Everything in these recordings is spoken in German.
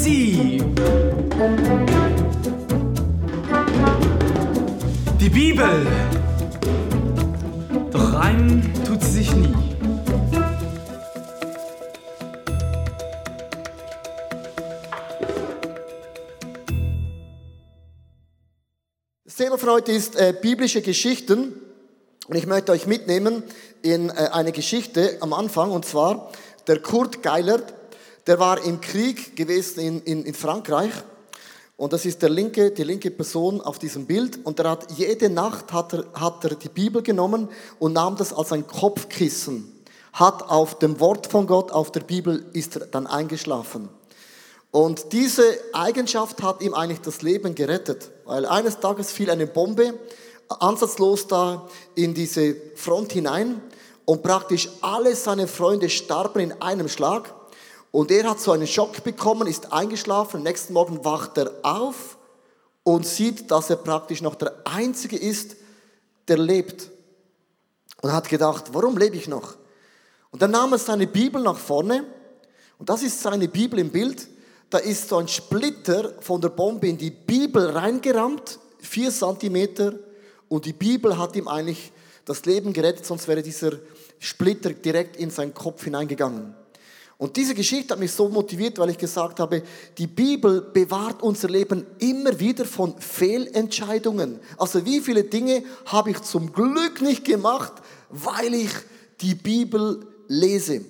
Poesie. Die Bibel. Doch reimen tut sie sich nie. Das Thema für heute ist äh, biblische Geschichten. Und ich möchte euch mitnehmen in äh, eine Geschichte am Anfang. Und zwar der Kurt Geilert, der war im Krieg gewesen in, in, in Frankreich. Und das ist der linke, die linke Person auf diesem Bild. Und der hat jede Nacht hat er, hat er die Bibel genommen und nahm das als ein Kopfkissen. Hat auf dem Wort von Gott, auf der Bibel, ist er dann eingeschlafen. Und diese Eigenschaft hat ihm eigentlich das Leben gerettet, weil eines Tages fiel eine Bombe ansatzlos da in diese Front hinein und praktisch alle seine Freunde starben in einem Schlag. Und er hat so einen Schock bekommen, ist eingeschlafen, am nächsten Morgen wacht er auf und sieht, dass er praktisch noch der Einzige ist, der lebt. Und hat gedacht, warum lebe ich noch? Und dann nahm er seine Bibel nach vorne und das ist seine Bibel im Bild da ist so ein Splitter von der Bombe in die Bibel reingerammt, vier Zentimeter, und die Bibel hat ihm eigentlich das Leben gerettet, sonst wäre dieser Splitter direkt in seinen Kopf hineingegangen. Und diese Geschichte hat mich so motiviert, weil ich gesagt habe, die Bibel bewahrt unser Leben immer wieder von Fehlentscheidungen. Also wie viele Dinge habe ich zum Glück nicht gemacht, weil ich die Bibel lese.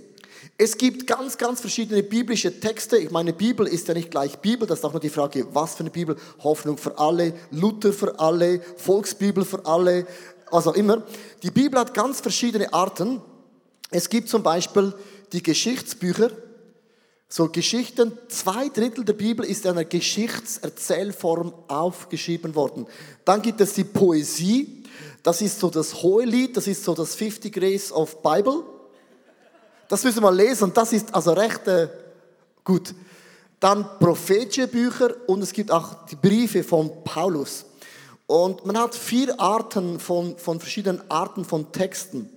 Es gibt ganz, ganz verschiedene biblische Texte. Ich meine, Bibel ist ja nicht gleich Bibel. Das ist auch nur die Frage, was für eine Bibel? Hoffnung für alle, Luther für alle, Volksbibel für alle, was auch immer. Die Bibel hat ganz verschiedene Arten. Es gibt zum Beispiel die Geschichtsbücher. So Geschichten, zwei Drittel der Bibel ist in einer Geschichtserzählform aufgeschrieben worden. Dann gibt es die Poesie. Das ist so das Hohelied, das ist so das 50 Grace of Bible. Das müssen wir lesen das ist also recht äh, gut. Dann prophetische Bücher und es gibt auch die Briefe von Paulus. Und man hat vier Arten von, von verschiedenen Arten von Texten.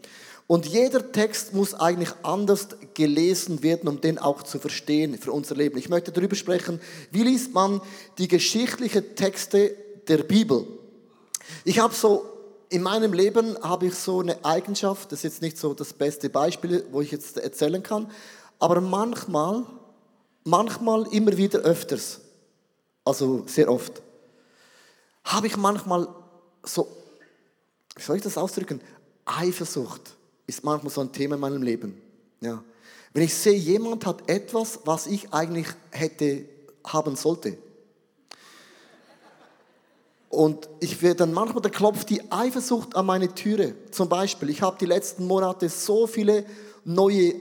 Und jeder Text muss eigentlich anders gelesen werden, um den auch zu verstehen für unser Leben. Ich möchte darüber sprechen, wie liest man die geschichtlichen Texte der Bibel. Ich habe so in meinem Leben habe ich so eine Eigenschaft, das ist jetzt nicht so das beste Beispiel, wo ich jetzt erzählen kann, aber manchmal, manchmal immer wieder öfters, also sehr oft, habe ich manchmal so, wie soll ich das ausdrücken? Eifersucht ist manchmal so ein Thema in meinem Leben. Ja. Wenn ich sehe, jemand hat etwas, was ich eigentlich hätte haben sollte. Und ich werde dann manchmal, da klopft die Eifersucht an meine Türe. Zum Beispiel, ich habe die letzten Monate so viele neue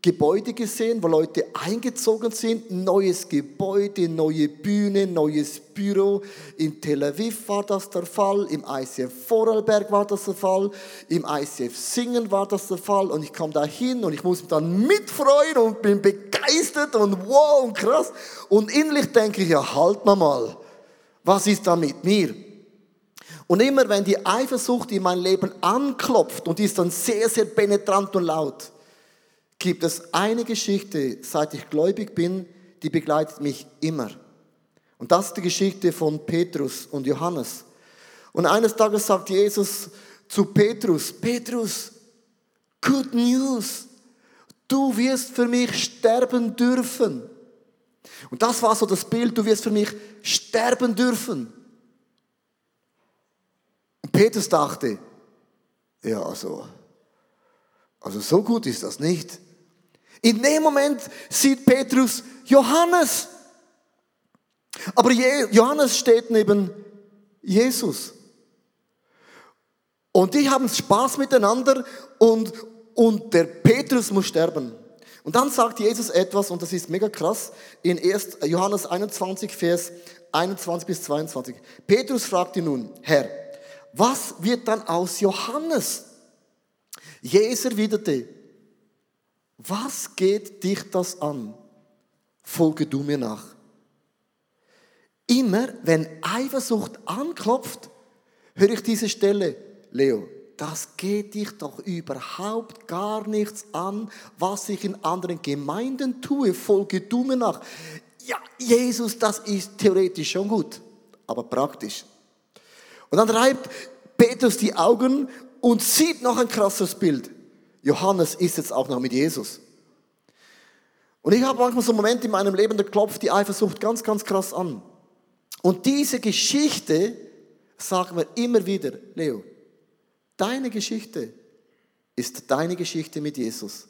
Gebäude gesehen, wo Leute eingezogen sind. Neues Gebäude, neue Bühne, neues Büro. In Tel Aviv war das der Fall, im ICF Vorarlberg war das der Fall, im ICF Singen war das der Fall. Und ich komme da hin und ich muss mich dann mitfreuen und bin begeistert und wow und krass. Und innerlich denke ich, ja, halt mal mal was ist da mit mir? Und immer wenn die Eifersucht in mein Leben anklopft und die ist dann sehr, sehr penetrant und laut, gibt es eine Geschichte, seit ich gläubig bin, die begleitet mich immer. Und das ist die Geschichte von Petrus und Johannes. Und eines Tages sagt Jesus zu Petrus, Petrus, good news, du wirst für mich sterben dürfen. Und das war so das Bild, du wirst für mich sterben dürfen. Und Petrus dachte, ja, also, also so gut ist das nicht. In dem Moment sieht Petrus Johannes. Aber Johannes steht neben Jesus. Und die haben Spaß miteinander und, und der Petrus muss sterben. Und dann sagt Jesus etwas, und das ist mega krass, in 1. Johannes 21, Vers 21 bis 22. Petrus fragte nun, Herr, was wird dann aus Johannes? Jesus erwiderte, was geht dich das an? Folge du mir nach. Immer wenn Eifersucht anklopft, höre ich diese Stelle, Leo, das geht dich doch überhaupt gar nichts an, was ich in anderen Gemeinden tue, folge du mir nach. Ja, Jesus, das ist theoretisch schon gut, aber praktisch. Und dann reibt Petrus die Augen und sieht noch ein krasses Bild. Johannes ist jetzt auch noch mit Jesus. Und ich habe manchmal so Momente in meinem Leben, da klopft die Eifersucht ganz, ganz krass an. Und diese Geschichte sagt mir immer wieder, Leo, deine Geschichte ist deine Geschichte mit Jesus.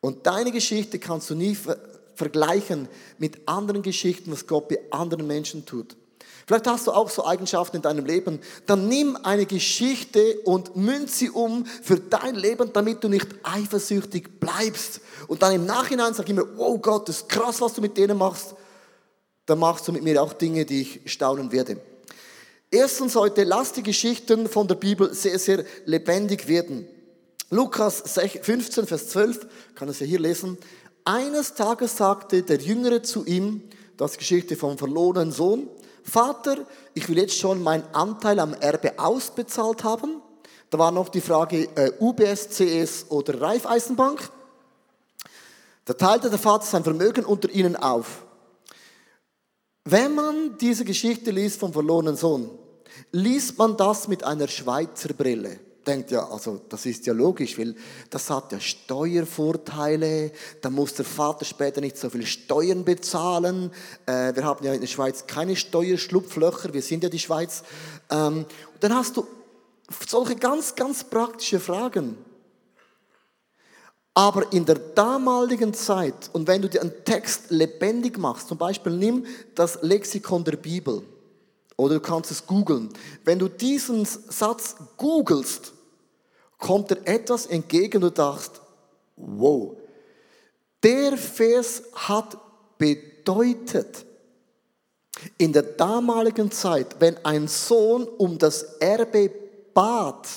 Und deine Geschichte kannst du nie ver vergleichen mit anderen Geschichten, was Gott bei anderen Menschen tut. Vielleicht hast du auch so Eigenschaften in deinem Leben. Dann nimm eine Geschichte und münz sie um für dein Leben, damit du nicht eifersüchtig bleibst. Und dann im Nachhinein sag immer, wow Gott, das ist krass, was du mit denen machst. Dann machst du mit mir auch Dinge, die ich staunen werde. Erstens heute, lass die Geschichten von der Bibel sehr, sehr lebendig werden. Lukas 15, Vers 12, kann es ja hier lesen. Eines Tages sagte der Jüngere zu ihm, das Geschichte vom verlorenen Sohn, Vater, ich will jetzt schon meinen Anteil am Erbe ausbezahlt haben. Da war noch die Frage äh, UBS, CS oder Raiffeisenbank. Da teilte der Vater sein Vermögen unter ihnen auf. Wenn man diese Geschichte liest vom verlorenen Sohn, liest man das mit einer Schweizer Brille denkt ja, also das ist ja logisch, weil das hat ja Steuervorteile, da muss der Vater später nicht so viel Steuern bezahlen. Äh, wir haben ja in der Schweiz keine Steuerschlupflöcher, wir sind ja die Schweiz. Ähm, dann hast du solche ganz, ganz praktische Fragen. Aber in der damaligen Zeit, und wenn du dir einen Text lebendig machst, zum Beispiel nimm das Lexikon der Bibel, oder du kannst es googeln. Wenn du diesen Satz googelst, kommt dir etwas entgegen und dachtest, wow, der Vers hat bedeutet, in der damaligen Zeit, wenn ein Sohn um das Erbe bat,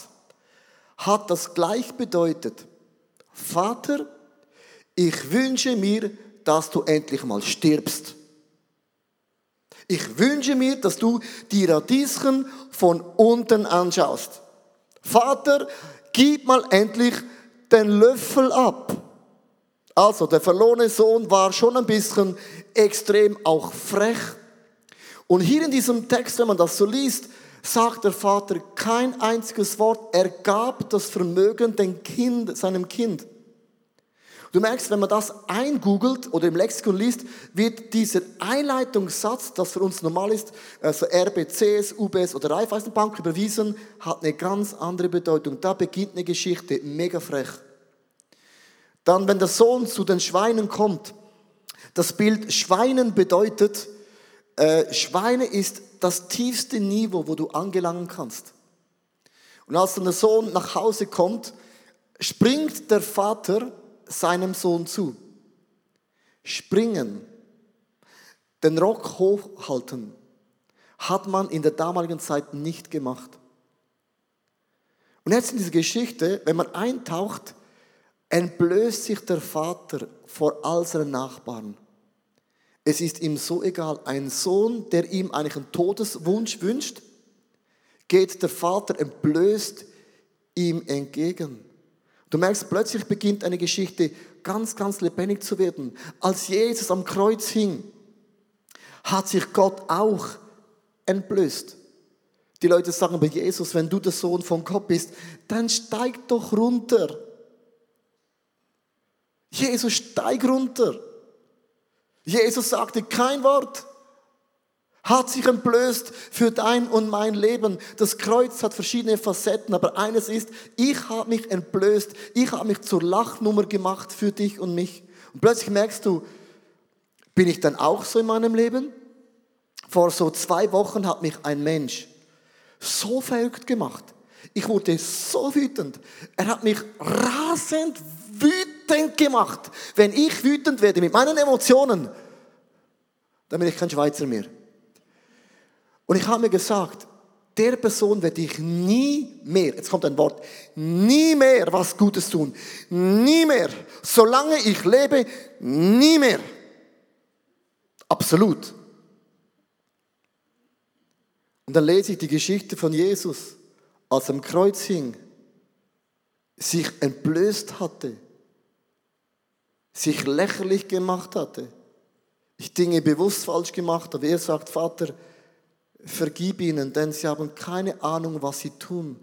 hat das gleich bedeutet, Vater, ich wünsche mir, dass du endlich mal stirbst. Ich wünsche mir, dass du die Radieschen von unten anschaust. Vater, gib mal endlich den Löffel ab. Also der verlorene Sohn war schon ein bisschen extrem auch frech. Und hier in diesem Text, wenn man das so liest, sagt der Vater kein einziges Wort. Er gab das Vermögen dem Kind, seinem Kind. Du merkst, wenn man das eingoogelt oder im Lexikon liest, wird dieser Einleitungssatz, das für uns normal ist, also RBCs, UBS oder Raiffeisenbank überwiesen, hat eine ganz andere Bedeutung. Da beginnt eine Geschichte, mega frech. Dann, wenn der Sohn zu den Schweinen kommt, das Bild Schweinen bedeutet, äh, Schweine ist das tiefste Niveau, wo du angelangen kannst. Und als dann der Sohn nach Hause kommt, springt der Vater seinem Sohn zu. Springen, den Rock hochhalten, hat man in der damaligen Zeit nicht gemacht. Und jetzt in dieser Geschichte, wenn man eintaucht, entblößt sich der Vater vor all seinen Nachbarn. Es ist ihm so egal. Ein Sohn, der ihm eigentlich einen Todeswunsch wünscht, geht der Vater entblößt ihm entgegen. Du merkst, plötzlich beginnt eine Geschichte ganz, ganz lebendig zu werden. Als Jesus am Kreuz hing, hat sich Gott auch entblößt. Die Leute sagen bei Jesus, wenn du der Sohn von Gott bist, dann steig doch runter. Jesus, steig runter. Jesus sagte kein Wort hat sich entblößt für dein und mein Leben. Das Kreuz hat verschiedene Facetten, aber eines ist, ich habe mich entblößt, ich habe mich zur Lachnummer gemacht für dich und mich. Und plötzlich merkst du, bin ich dann auch so in meinem Leben? Vor so zwei Wochen hat mich ein Mensch so verrückt gemacht. Ich wurde so wütend. Er hat mich rasend wütend gemacht. Wenn ich wütend werde mit meinen Emotionen, dann bin ich kein Schweizer mehr. Und ich habe mir gesagt, der Person werde ich nie mehr, jetzt kommt ein Wort, nie mehr was Gutes tun. Nie mehr. Solange ich lebe, nie mehr. Absolut. Und dann lese ich die Geschichte von Jesus, als er am Kreuz hing sich entblößt hatte, sich lächerlich gemacht hatte, ich Dinge bewusst falsch gemacht habe. Er sagt, Vater, vergib ihnen, denn sie haben keine Ahnung, was sie tun.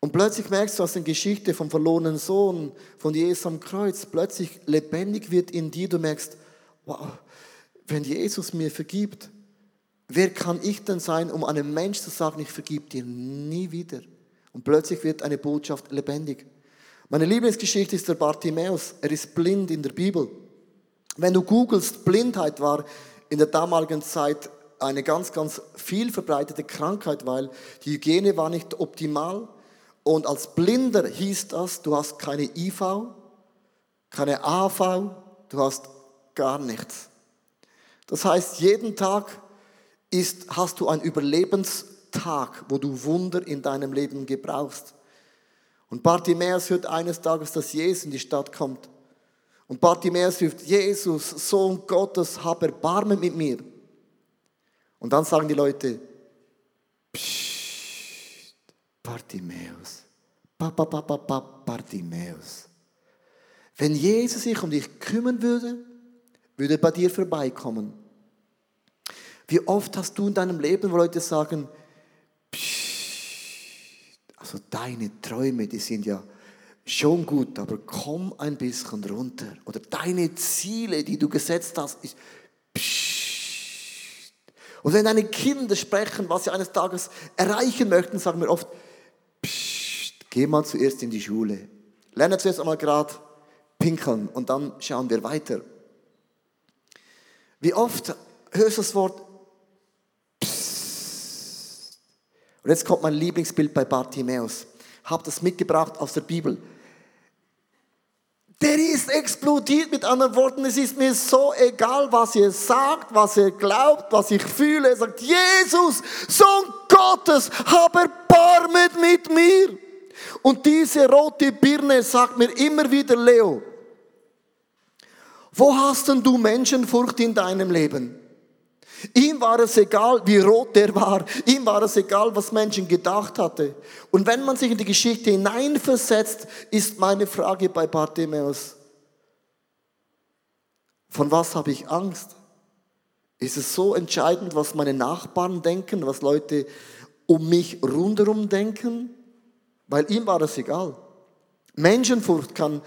Und plötzlich merkst du aus der Geschichte vom verlorenen Sohn, von Jesus am Kreuz, plötzlich lebendig wird in dir, du merkst, wow, wenn Jesus mir vergibt, wer kann ich denn sein, um einem Mensch zu sagen, ich vergib dir nie wieder? Und plötzlich wird eine Botschaft lebendig. Meine Lieblingsgeschichte ist der Bartimäus. Er ist blind in der Bibel. Wenn du googelst, Blindheit war in der damaligen Zeit eine ganz, ganz viel verbreitete Krankheit, weil die Hygiene war nicht optimal. Und als Blinder hieß das, du hast keine IV, keine AV, du hast gar nichts. Das heißt, jeden Tag ist, hast du einen Überlebenstag, wo du Wunder in deinem Leben gebrauchst. Und Bartimäus hört eines Tages, dass Jesus in die Stadt kommt. Und Bartimäus ruft, Jesus, Sohn Gottes, hab Erbarmen mit mir. Und dann sagen die Leute, Psst, Bartimäus, Bartimäus. Wenn Jesus sich um dich kümmern würde, würde er bei dir vorbeikommen. Wie oft hast du in deinem Leben, wo Leute sagen, Psst, also deine Träume, die sind ja schon gut, aber komm ein bisschen runter. Oder deine Ziele, die du gesetzt hast, ist Psst. Und wenn deine Kinder sprechen, was sie eines Tages erreichen möchten, sagen wir oft, Psst, geh mal zuerst in die Schule. Lerne zuerst einmal gerade pinkeln und dann schauen wir weiter. Wie oft hörst du das Wort Psst. Und jetzt kommt mein Lieblingsbild bei Bartimäus. Hab das mitgebracht aus der Bibel. Der ist explodiert mit anderen Worten. Es ist mir so egal, was ihr sagt, was ihr glaubt, was ich fühle. Er sagt, Jesus, Sohn Gottes, hab Erbarmet mit mir. Und diese rote Birne sagt mir immer wieder, Leo, wo hast denn du Menschenfurcht in deinem Leben? Ihm war es egal, wie rot der war. Ihm war es egal, was Menschen gedacht hatte. Und wenn man sich in die Geschichte hineinversetzt, ist meine Frage bei Bartimäus, von was habe ich Angst? Ist es so entscheidend, was meine Nachbarn denken, was Leute um mich rundherum denken? Weil ihm war es egal. Menschenfurcht kann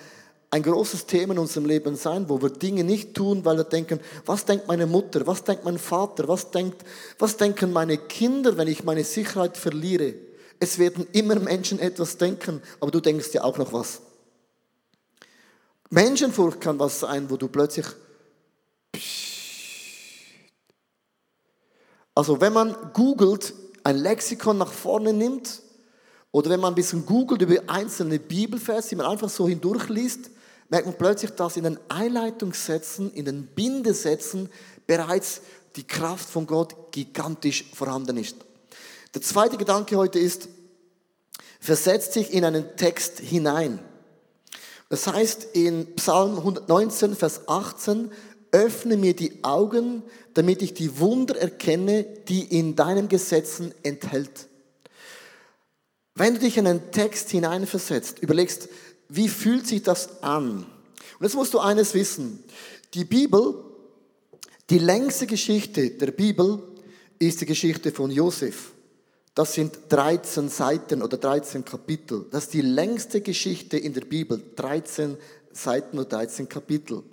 ein großes Thema in unserem Leben sein, wo wir Dinge nicht tun, weil wir denken, was denkt meine Mutter, was denkt mein Vater, was, denkt, was denken meine Kinder, wenn ich meine Sicherheit verliere. Es werden immer Menschen etwas denken, aber du denkst ja auch noch was. Menschenfurcht kann was sein, wo du plötzlich... Also wenn man googelt, ein Lexikon nach vorne nimmt, oder wenn man ein bisschen googelt über einzelne Bibelverse, die man einfach so hindurchliest, merkt man plötzlich, dass in den Einleitungssätzen, in den Bindesätzen bereits die Kraft von Gott gigantisch vorhanden ist. Der zweite Gedanke heute ist, versetzt sich in einen Text hinein. Das heißt in Psalm 119, Vers 18, öffne mir die Augen, damit ich die Wunder erkenne, die in deinen Gesetzen enthält. Wenn du dich in einen Text hineinversetzt, überlegst, wie fühlt sich das an? Und jetzt musst du eines wissen. Die Bibel, die längste Geschichte der Bibel ist die Geschichte von Josef. Das sind 13 Seiten oder 13 Kapitel. Das ist die längste Geschichte in der Bibel. 13 Seiten oder 13 Kapitel.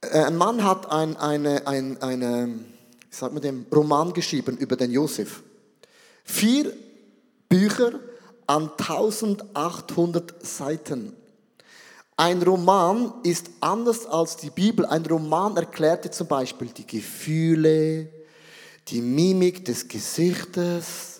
Äh, ein Mann hat ein, eine, ein, eine, wie sagt man dem, Roman geschrieben über den Josef. Vier Bücher an 1800 Seiten. Ein Roman ist anders als die Bibel. Ein Roman erklärte zum Beispiel die Gefühle, die Mimik des Gesichtes,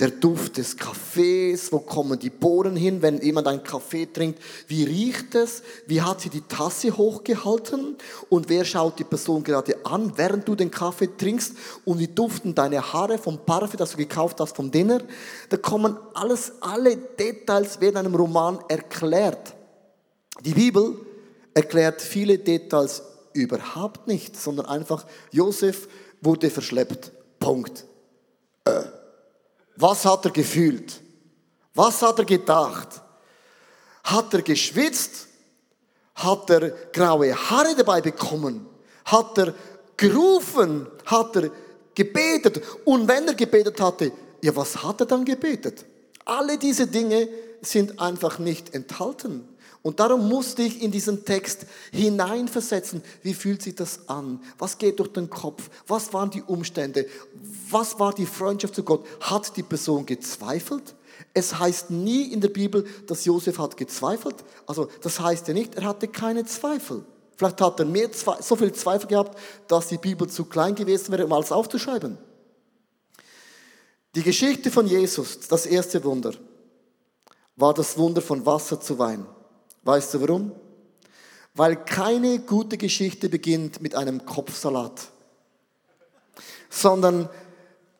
der Duft des Kaffees, wo kommen die Bohnen hin, wenn jemand einen Kaffee trinkt, wie riecht es, wie hat sie die Tasse hochgehalten und wer schaut die Person gerade an, während du den Kaffee trinkst und wie duften deine Haare vom Parfüm, das du gekauft hast vom Dinner. Da kommen alles, alle Details werden in einem Roman erklärt. Die Bibel erklärt viele Details überhaupt nicht, sondern einfach, Josef wurde verschleppt. Punkt. Äh. Was hat er gefühlt? Was hat er gedacht? Hat er geschwitzt? Hat er graue Haare dabei bekommen? Hat er gerufen? Hat er gebetet? Und wenn er gebetet hatte, ja, was hat er dann gebetet? Alle diese Dinge sind einfach nicht enthalten. Und darum musste ich in diesen Text hineinversetzen. Wie fühlt sich das an? Was geht durch den Kopf? Was waren die Umstände? Was war die Freundschaft zu Gott? Hat die Person gezweifelt? Es heißt nie in der Bibel, dass Josef hat gezweifelt. Also das heißt ja nicht, er hatte keine Zweifel. Vielleicht hat er mehr, so viel Zweifel gehabt, dass die Bibel zu klein gewesen wäre, um alles aufzuschreiben. Die Geschichte von Jesus, das erste Wunder, war das Wunder von Wasser zu Wein. Weißt du warum? Weil keine gute Geschichte beginnt mit einem Kopfsalat, sondern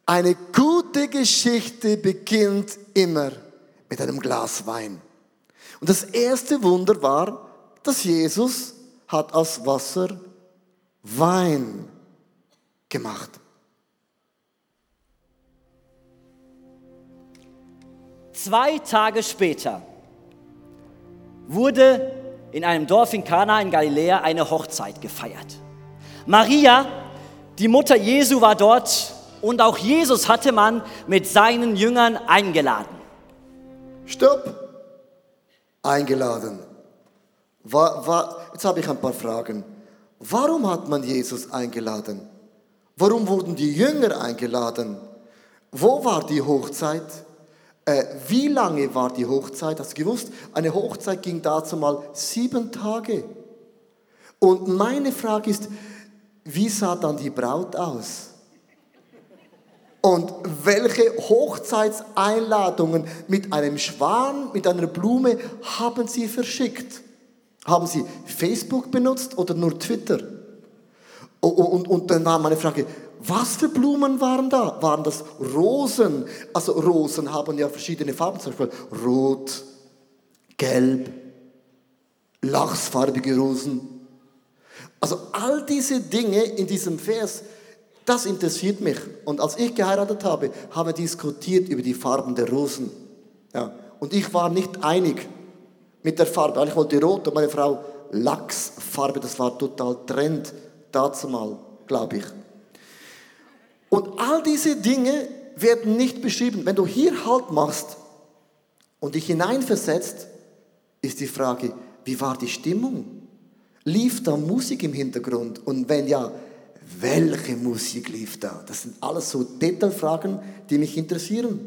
eine gute Geschichte beginnt immer mit einem Glas Wein. Und das erste Wunder war, dass Jesus hat aus Wasser Wein gemacht. Zwei Tage später wurde in einem Dorf in Kana in Galiläa eine Hochzeit gefeiert. Maria, die Mutter Jesu, war dort und auch Jesus hatte man mit seinen Jüngern eingeladen. Stopp! Eingeladen. War, war, jetzt habe ich ein paar Fragen. Warum hat man Jesus eingeladen? Warum wurden die Jünger eingeladen? Wo war die Hochzeit? Äh, wie lange war die Hochzeit? Hast du gewusst? Eine Hochzeit ging dazu mal sieben Tage. Und meine Frage ist, wie sah dann die Braut aus? Und welche Hochzeitseinladungen mit einem Schwan, mit einer Blume haben Sie verschickt? Haben Sie Facebook benutzt oder nur Twitter? Und, und, und dann war meine Frage, was für Blumen waren da? Waren das Rosen? Also Rosen haben ja verschiedene Farben, zum Beispiel rot, gelb, lachsfarbige Rosen. Also all diese Dinge in diesem Vers, das interessiert mich. Und als ich geheiratet habe, haben wir diskutiert über die Farben der Rosen. Ja. Und ich war nicht einig mit der Farbe. Ich wollte rot und meine Frau Lachsfarbe. Das war total Trend dazu mal, glaube ich. Und all diese Dinge werden nicht beschrieben. Wenn du hier Halt machst und dich hineinversetzt, ist die Frage, wie war die Stimmung? Lief da Musik im Hintergrund? Und wenn ja, welche Musik lief da? Das sind alles so Detailfragen, die mich interessieren.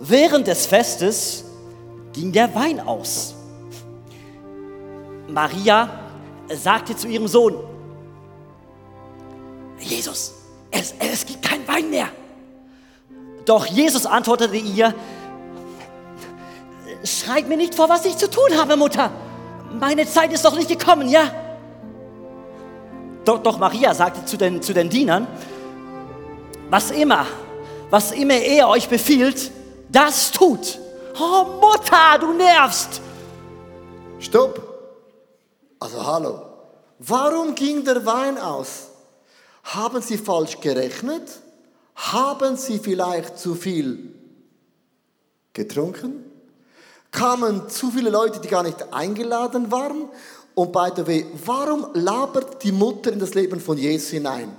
Während des Festes ging der Wein aus. Maria sagte zu ihrem Sohn, Jesus, es, es gibt kein Wein mehr. Doch Jesus antwortete ihr, schreib mir nicht vor, was ich zu tun habe, Mutter. Meine Zeit ist doch nicht gekommen, ja? Doch, doch Maria sagte zu den, zu den Dienern, was immer, was immer er euch befiehlt, das tut. Oh Mutter, du nervst. Stopp. Also hallo. Warum ging der Wein aus? Haben Sie falsch gerechnet? Haben Sie vielleicht zu viel getrunken? Kamen zu viele Leute, die gar nicht eingeladen waren? Und by the way, warum labert die Mutter in das Leben von Jesus hinein?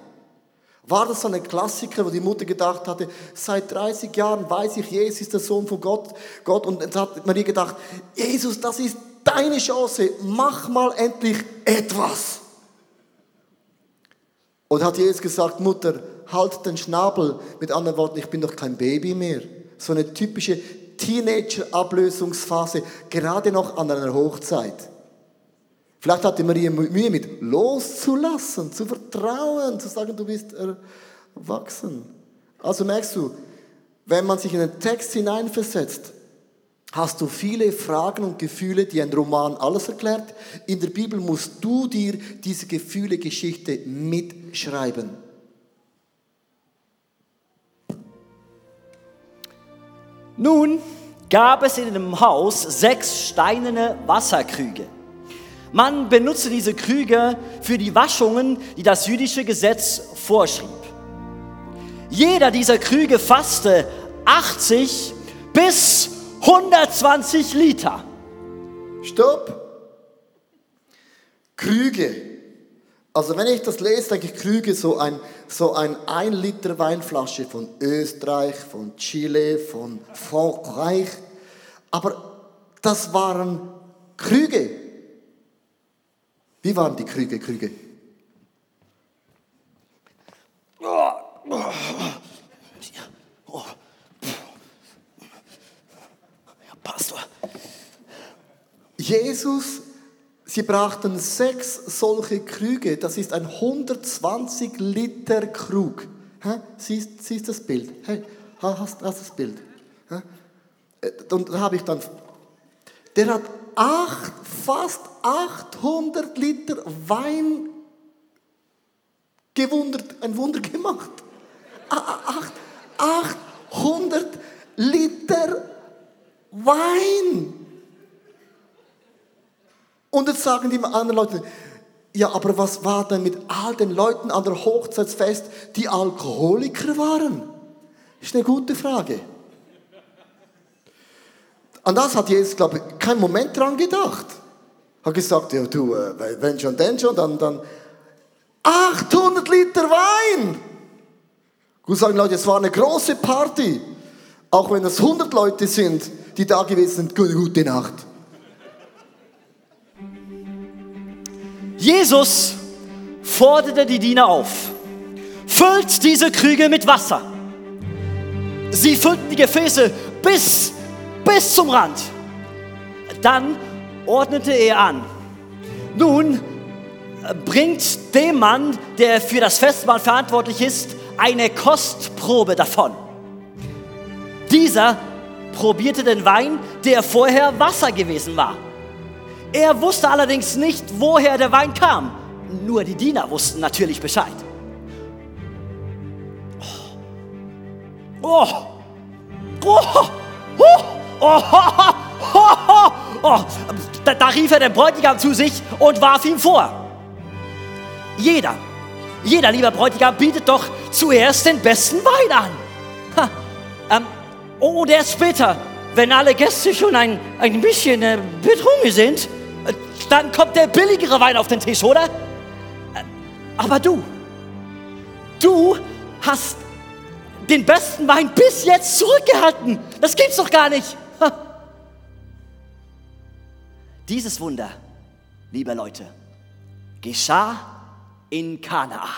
War das so ein Klassiker, wo die Mutter gedacht hatte, seit 30 Jahren weiß ich, Jesus ist der Sohn von Gott, Gott und jetzt hat Maria gedacht, Jesus, das ist deine Chance, mach mal endlich etwas. Und hat Jesus gesagt, Mutter, halt den Schnabel. Mit anderen Worten, ich bin doch kein Baby mehr. So eine typische Teenager-Ablösungsphase, gerade noch an einer Hochzeit. Vielleicht hatte Maria Mühe mit loszulassen, zu vertrauen, zu sagen, du bist erwachsen. Also merkst du, wenn man sich in den Text hineinversetzt, hast du viele Fragen und Gefühle, die ein Roman alles erklärt. In der Bibel musst du dir diese Gefühle, Geschichte mitschreiben. Nun gab es in dem Haus sechs steinerne Wasserkrüge. Man benutzte diese Krüge für die Waschungen, die das jüdische Gesetz vorschrieb. Jeder dieser Krüge fasste 80 bis 120 Liter. Stopp! Krüge. Also wenn ich das lese, denke ich Krüge, so ein, so ein 1 Liter Weinflasche von Österreich, von Chile, von Frankreich. Aber das waren Krüge. Wie waren die Krüge, Krüge? Jesus, sie brachten sechs solche Krüge. Das ist ein 120 Liter Krug. Siehst, siehst das Bild? Hey, hast, hast das Bild? Äh, Und da habe ich dann, der hat acht, fast 800 Liter Wein gewundert, ein Wunder gemacht. A- a- acht- 800 Liter Wein. Und jetzt sagen die anderen Leute, ja, aber was war denn mit all den Leuten an der Hochzeitsfest, die Alkoholiker waren? Ist eine gute Frage. An das hat Jesus, glaube ich, keinen Moment dran gedacht. Hat gesagt, ja du, äh, wenn schon, denn schon, dann, dann 800 Liter Wein. Gut sagen Leute, es war eine große Party. Auch wenn es 100 Leute sind, die da gewesen sind, gute, gute Nacht. Jesus forderte die Diener auf. Füllt diese Krüge mit Wasser. Sie füllten die Gefäße bis, bis zum Rand. Dann ordnete er an. Nun äh, bringt dem Mann, der für das Festmahl verantwortlich ist, eine Kostprobe davon. Dieser probierte den Wein, der vorher Wasser gewesen war. Er wusste allerdings nicht, woher der Wein kam. Nur die Diener wussten natürlich Bescheid. Oh. Oh. Oh. Oh. Oh. Oh. Da, da rief er den Bräutigam zu sich und warf ihm vor. Jeder, jeder, lieber Bräutigam, bietet doch zuerst den besten Wein an. Ha. Ähm, und erst später, wenn alle Gäste schon ein, ein bisschen äh, betrunken sind, dann kommt der billigere Wein auf den Tisch, oder? Äh, aber du, du hast den besten Wein bis jetzt zurückgehalten. Das gibt's doch gar nicht. Dieses Wunder, liebe Leute, geschah in Kanaa.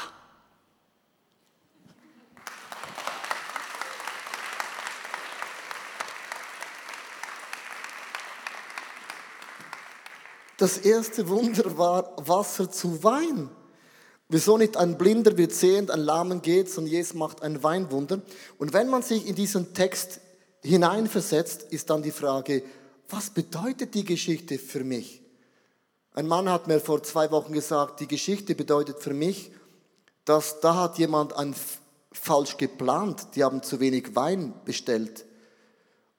Das erste Wunder war Wasser zu Wein. Wieso nicht ein Blinder wird sehend, ein Lahmen geht, sondern Jesus macht ein Weinwunder. Und wenn man sich in diesen Text hineinversetzt, ist dann die Frage, was bedeutet die Geschichte für mich? Ein Mann hat mir vor zwei Wochen gesagt, die Geschichte bedeutet für mich, dass da hat jemand ein falsch geplant, die haben zu wenig Wein bestellt.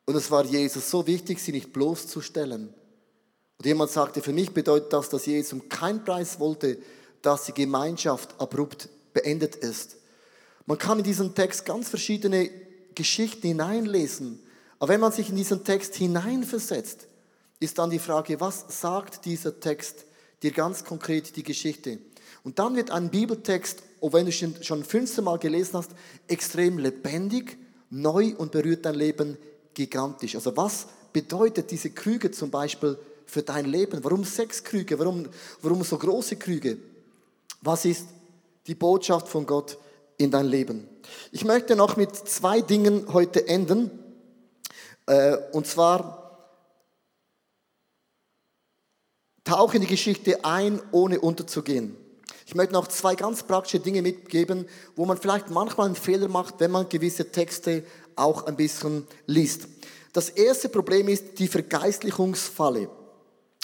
Und es war Jesus so wichtig, sie nicht bloßzustellen. Und jemand sagte, für mich bedeutet das, dass Jesus um keinen Preis wollte, dass die Gemeinschaft abrupt beendet ist. Man kann in diesen Text ganz verschiedene Geschichten hineinlesen. Aber wenn man sich in diesen Text hineinversetzt, ist dann die Frage, was sagt dieser Text dir ganz konkret die Geschichte? Und dann wird ein Bibeltext, auch wenn du ihn schon 15 Mal gelesen hast, extrem lebendig, neu und berührt dein Leben gigantisch. Also was bedeutet diese Krüge zum Beispiel für dein Leben? Warum sechs Krüge? Warum, warum so große Krüge? Was ist die Botschaft von Gott in dein Leben? Ich möchte noch mit zwei Dingen heute enden. Äh, Und zwar tauche in die Geschichte ein, ohne unterzugehen. Ich möchte noch zwei ganz praktische Dinge mitgeben, wo man vielleicht manchmal einen Fehler macht, wenn man gewisse Texte auch ein bisschen liest. Das erste Problem ist die Vergeistlichungsfalle.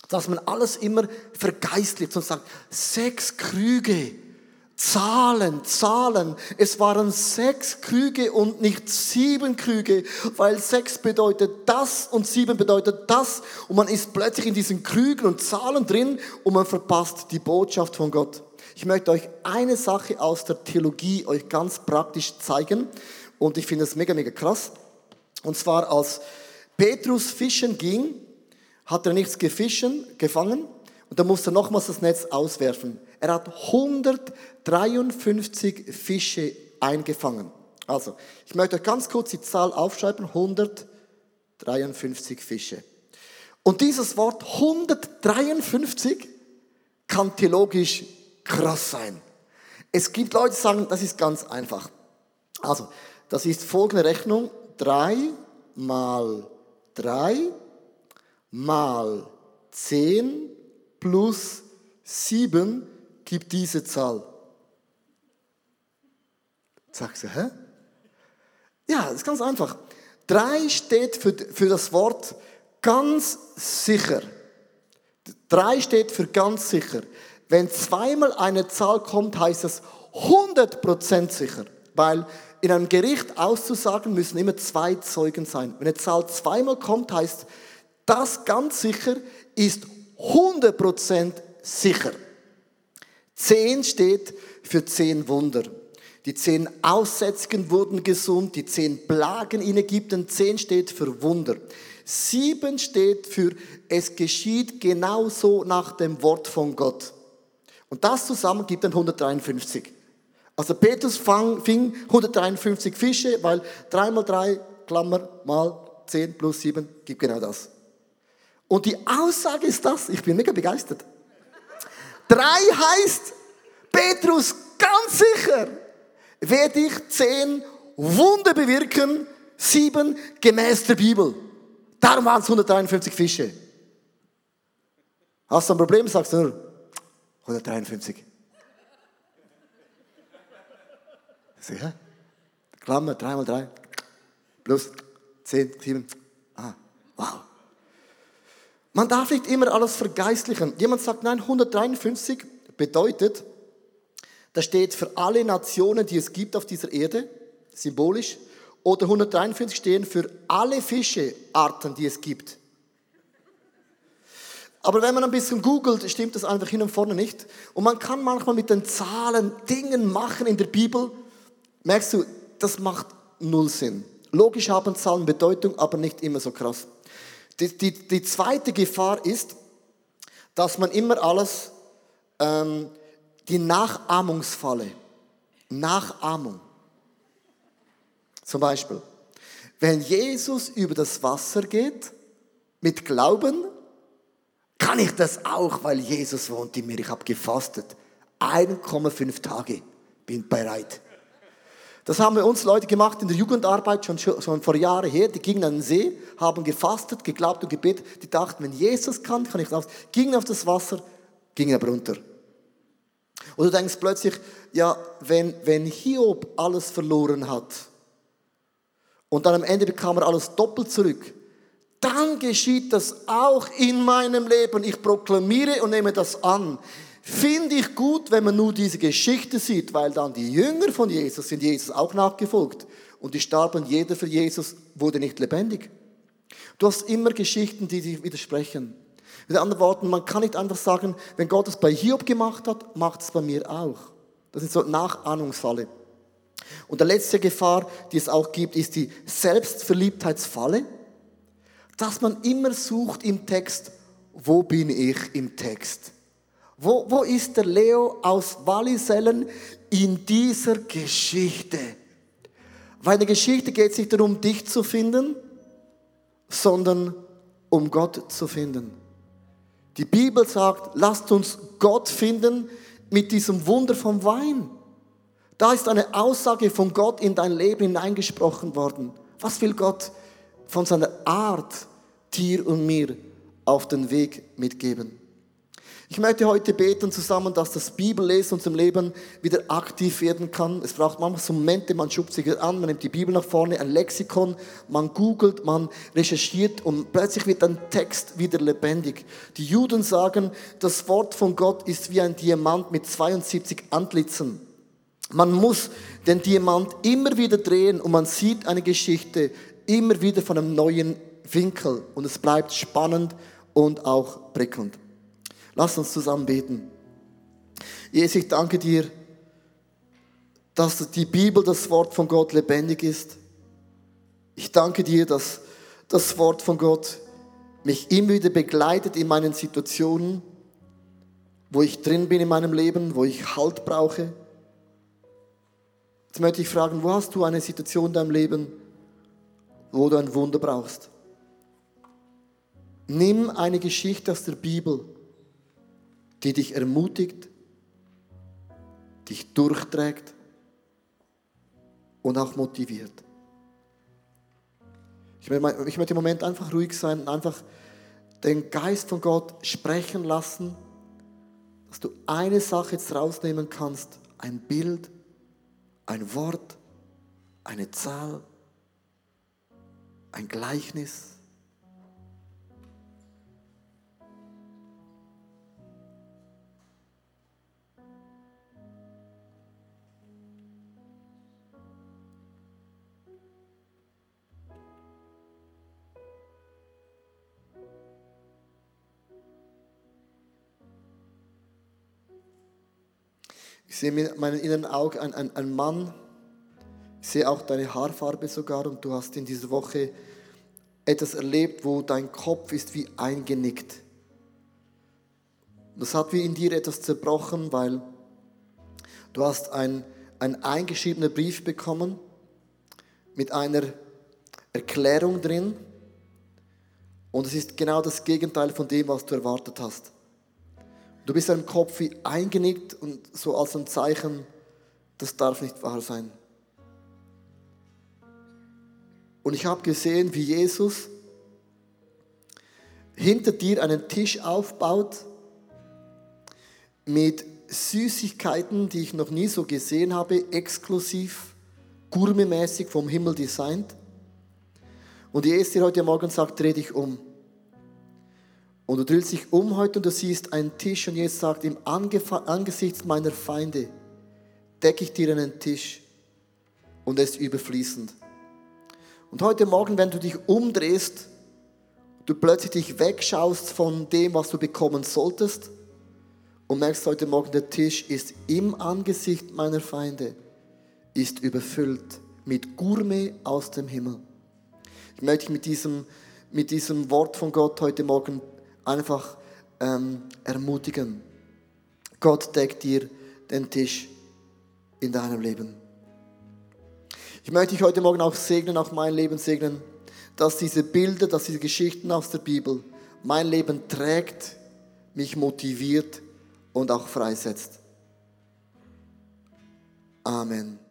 Dass man alles immer vergeistlicht und sagt, sechs Krüge, Zahlen, Zahlen. Es waren sechs Krüge und nicht sieben Krüge, weil sechs bedeutet das und sieben bedeutet das. Und man ist plötzlich in diesen Krügen und Zahlen drin und man verpasst die Botschaft von Gott. Ich möchte euch eine Sache aus der Theologie euch ganz praktisch zeigen und ich finde es mega, mega krass. Und zwar als Petrus fischen ging, hat er nichts gefischen, gefangen und dann musste er nochmals das Netz auswerfen. Er hat 153 Fische eingefangen. Also, ich möchte euch ganz kurz die Zahl aufschreiben. 153 Fische. Und dieses Wort 153 kann theologisch krass sein. Es gibt Leute, die sagen, das ist ganz einfach. Also, das ist folgende Rechnung. 3 mal 3 mal 10 plus 7 gibt diese Zahl. Sagst du, hä? Ja, das ist ganz einfach. 3 steht für, für das Wort ganz sicher. 3 steht für ganz sicher. Wenn zweimal eine Zahl kommt, heißt das 100% sicher. Weil in einem Gericht auszusagen müssen immer zwei Zeugen sein. Wenn eine Zahl zweimal kommt, heißt das ganz sicher ist 100% sicher. Zehn steht für zehn Wunder. Die zehn Aussätzigen wurden gesund, die zehn Plagen in Ägypten, zehn steht für Wunder. Sieben steht für es geschieht genauso nach dem Wort von Gott. Und das zusammen gibt dann 153. Also Petrus fing 153 Fische, weil 3 mal 3, Klammer, mal 10 plus 7 gibt genau das. Und die Aussage ist das, ich bin mega begeistert. Drei heißt, Petrus, ganz sicher, werde ich zehn Wunder bewirken, sieben gemäß der Bibel. Darum waren es 153 Fische. Hast du ein Problem, sagst du nur 153. Sicher? Klammer, 3 mal 3, plus 10, 7. Ah, wow. Man darf nicht immer alles vergeistlichen. Jemand sagt, nein, 153 bedeutet, das steht für alle Nationen, die es gibt auf dieser Erde, symbolisch. Oder 153 stehen für alle Fischearten, die es gibt. Aber wenn man ein bisschen googelt, stimmt das einfach hin und vorne nicht. Und man kann manchmal mit den Zahlen Dingen machen in der Bibel. Merkst du, das macht null Sinn. Logisch haben Zahlen Bedeutung, aber nicht immer so krass. Die, die, die zweite Gefahr ist, dass man immer alles, ähm, die Nachahmungsfalle, Nachahmung. Zum Beispiel, wenn Jesus über das Wasser geht, mit Glauben, kann ich das auch, weil Jesus wohnt in mir. Ich habe gefastet. 1,5 Tage bin bereit. Das haben wir uns Leute gemacht in der Jugendarbeit schon, schon vor Jahren her. Die gingen an den See, haben gefastet, geglaubt und gebetet. Die dachten, wenn Jesus kann, kann ich das. Gingen auf das Wasser, gingen aber runter. Und du denkst plötzlich, ja, wenn, wenn Hiob alles verloren hat und dann am Ende bekam er alles doppelt zurück, dann geschieht das auch in meinem Leben. Ich proklamiere und nehme das an. Finde ich gut, wenn man nur diese Geschichte sieht, weil dann die Jünger von Jesus sind Jesus auch nachgefolgt. Und die starben, jeder für Jesus wurde nicht lebendig. Du hast immer Geschichten, die sich widersprechen. Mit anderen Worten, man kann nicht einfach sagen, wenn Gott es bei Hiob gemacht hat, macht es bei mir auch. Das ist so Nachahnungsfalle. Und der letzte Gefahr, die es auch gibt, ist die Selbstverliebtheitsfalle. Dass man immer sucht im Text, wo bin ich im Text? Wo, wo ist der Leo aus Wallisellen in dieser Geschichte? Weil in der Geschichte geht es nicht darum, dich zu finden, sondern um Gott zu finden. Die Bibel sagt, lasst uns Gott finden mit diesem Wunder vom Wein. Da ist eine Aussage von Gott in dein Leben hineingesprochen worden. Was will Gott von seiner Art dir und mir auf den Weg mitgeben? Ich möchte heute beten zusammen, dass das Bibellesen in unserem Leben wieder aktiv werden kann. Es braucht manchmal so Momente, man schubt sich an, man nimmt die Bibel nach vorne, ein Lexikon, man googelt, man recherchiert und plötzlich wird ein Text wieder lebendig. Die Juden sagen, das Wort von Gott ist wie ein Diamant mit 72 Antlitzen. Man muss den Diamant immer wieder drehen und man sieht eine Geschichte immer wieder von einem neuen Winkel und es bleibt spannend und auch prickelnd. Lass uns zusammen beten. Jesus, ich danke dir, dass die Bibel, das Wort von Gott, lebendig ist. Ich danke dir, dass das Wort von Gott mich immer wieder begleitet in meinen Situationen, wo ich drin bin in meinem Leben, wo ich Halt brauche. Jetzt möchte ich fragen, wo hast du eine Situation in deinem Leben, wo du ein Wunder brauchst? Nimm eine Geschichte aus der Bibel, die dich ermutigt, dich durchträgt und auch motiviert. Ich möchte im Moment einfach ruhig sein und einfach den Geist von Gott sprechen lassen, dass du eine Sache jetzt rausnehmen kannst, ein Bild, ein Wort, eine Zahl, ein Gleichnis. Ich sehe mit meinem inneren Auge einen, einen, einen Mann, ich sehe auch deine Haarfarbe sogar und du hast in dieser Woche etwas erlebt, wo dein Kopf ist wie eingenickt. Das hat wie in dir etwas zerbrochen, weil du hast einen eingeschriebenen Brief bekommen mit einer Erklärung drin und es ist genau das Gegenteil von dem, was du erwartet hast. Du bist im Kopf wie eingenickt und so als ein Zeichen, das darf nicht wahr sein. Und ich habe gesehen, wie Jesus hinter dir einen Tisch aufbaut mit Süßigkeiten, die ich noch nie so gesehen habe, exklusiv, gourmetmäßig vom Himmel designt. Und Jesus dir heute Morgen sagt, dreh dich um. Und du drehst dich um heute und du siehst einen Tisch und jetzt sagt, im Angesicht meiner Feinde decke ich dir einen Tisch und er ist überfließend. Und heute Morgen, wenn du dich umdrehst, du plötzlich dich wegschaust von dem, was du bekommen solltest und merkst heute Morgen, der Tisch ist im Angesicht meiner Feinde, ist überfüllt mit Gourmet aus dem Himmel. Ich möchte mit diesem, mit diesem Wort von Gott heute Morgen einfach ähm, ermutigen. Gott deckt dir den Tisch in deinem Leben. Ich möchte dich heute Morgen auch segnen, auch mein Leben segnen, dass diese Bilder, dass diese Geschichten aus der Bibel mein Leben trägt, mich motiviert und auch freisetzt. Amen.